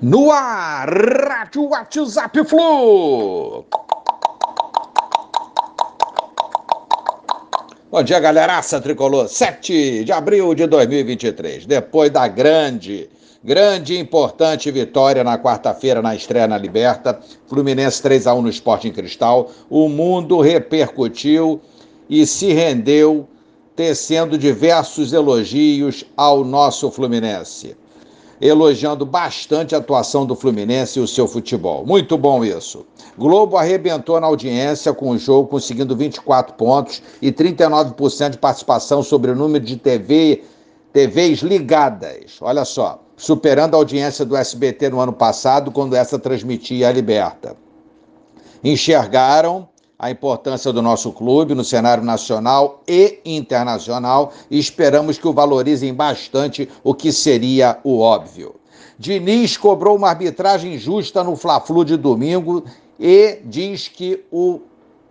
No ar, Rádio WhatsApp Flu. Bom dia, galeraça tricolor. 7 de abril de 2023. Depois da grande, grande e importante vitória na quarta-feira na estreia na Liberta, Fluminense 3 a 1 no Esporte em Cristal, o mundo repercutiu e se rendeu, tecendo diversos elogios ao nosso Fluminense elogiando bastante a atuação do Fluminense e o seu futebol. Muito bom isso. Globo arrebentou na audiência com o jogo, conseguindo 24 pontos e 39% de participação sobre o número de TV, TVs ligadas. Olha só, superando a audiência do SBT no ano passado, quando essa transmitia a Liberta. Enxergaram a importância do nosso clube no cenário nacional e internacional e esperamos que o valorizem bastante, o que seria o óbvio. Diniz cobrou uma arbitragem justa no Fla-Flu de domingo e diz que o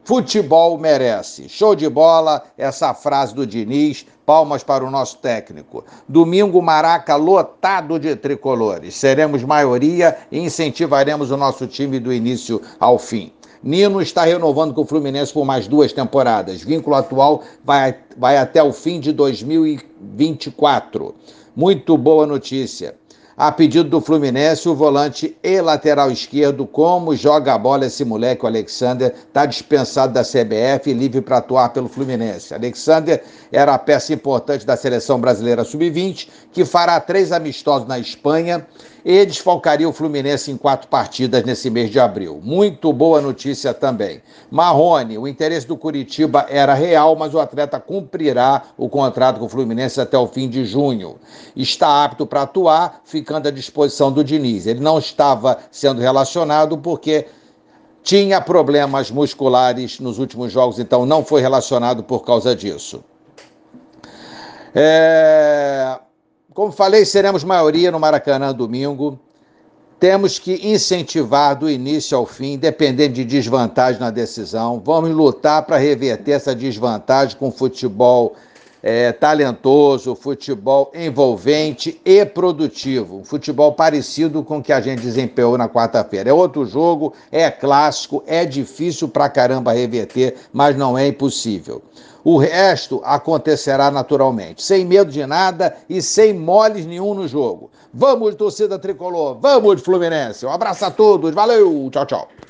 futebol merece. Show de bola essa frase do Diniz. Palmas para o nosso técnico. Domingo, Maraca lotado de tricolores. Seremos maioria e incentivaremos o nosso time do início ao fim. Nino está renovando com o Fluminense por mais duas temporadas. Vínculo atual vai, vai até o fim de 2024. Muito boa notícia. A pedido do Fluminense, o volante e lateral esquerdo, como joga a bola esse moleque, o Alexander, está dispensado da CBF e livre para atuar pelo Fluminense. Alexander era a peça importante da seleção brasileira sub-20, que fará três amistosos na Espanha e desfalcaria o Fluminense em quatro partidas nesse mês de abril. Muito boa notícia também. Marrone, o interesse do Curitiba era real, mas o atleta cumprirá o contrato com o Fluminense até o fim de junho. Está apto para atuar, ficando à disposição do Diniz. Ele não estava sendo relacionado porque tinha problemas musculares nos últimos jogos, então não foi relacionado por causa disso. É... Como falei, seremos maioria no Maracanã domingo. Temos que incentivar do início ao fim, dependendo de desvantagem na decisão. Vamos lutar para reverter essa desvantagem com futebol é, talentoso, futebol envolvente e produtivo. Um futebol parecido com o que a gente desempenhou na quarta-feira. É outro jogo, é clássico, é difícil para caramba reverter, mas não é impossível. O resto acontecerá naturalmente, sem medo de nada e sem moles nenhum no jogo. Vamos, torcida tricolor, vamos, Fluminense. Um abraço a todos, valeu, tchau, tchau.